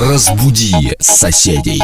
Разбуди соседей.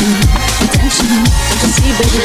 attention, attention. Just see, baby,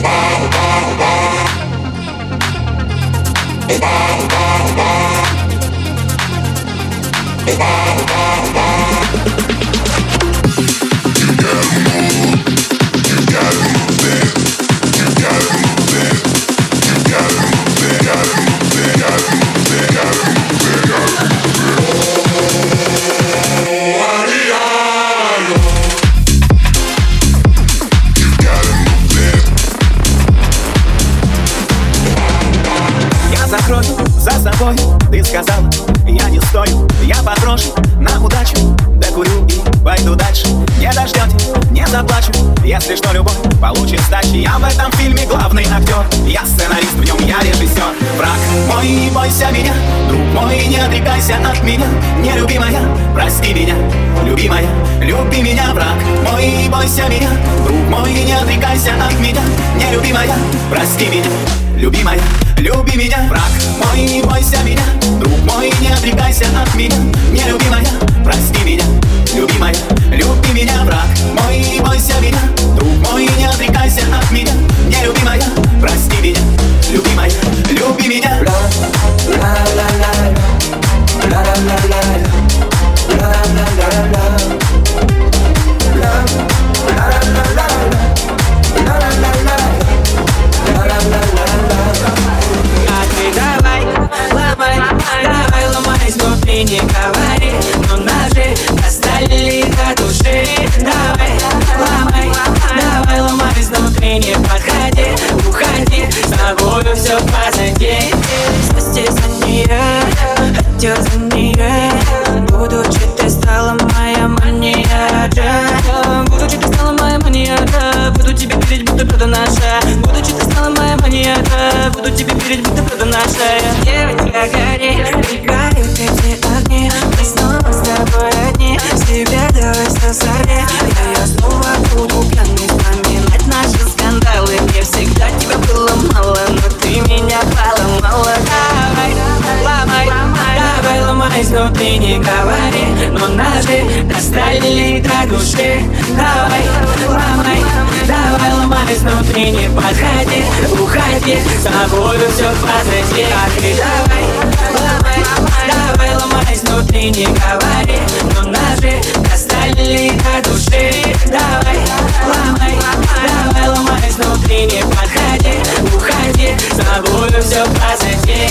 Bye. закрой за собой. Ты сказал, я не стою Я брошу на удачу Докурю и пойду дальше. Не дождете, не заплачу. Если что, любовь получит сдачи. Я в этом фильме главный актер. Я сценарист, в нем я режиссер Враг мой, не бойся меня. Друг мой, не отрекайся от меня. Нелюбимая, прости меня. Любимая, люби меня, враг мой, не бойся меня. Друг мой, не отрекайся от меня. Нелюбимая, прости меня любимая, люби меня. Враг мой, не бойся меня, друг мой, не отрекайся от меня. Нелюбимая, прости меня, любимая, люби меня, враг. терзанный Вали дорожки, давай, ломай Давай ломай снутри, не подходи, уходи С тобою все позади, а ты давай, ломай Давай ломай снутри, не говори Но нас же достали до души Давай, ломай, давай ломай снутри, не подходи, уходи С тобою все позади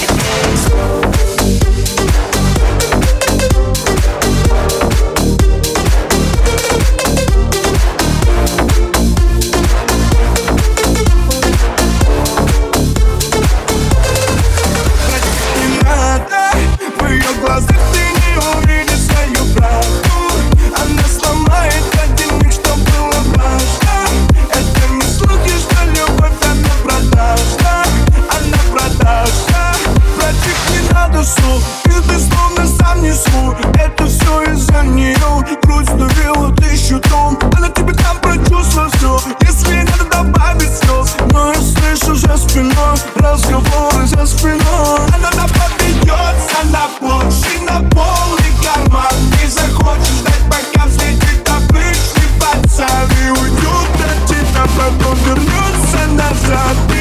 love, love.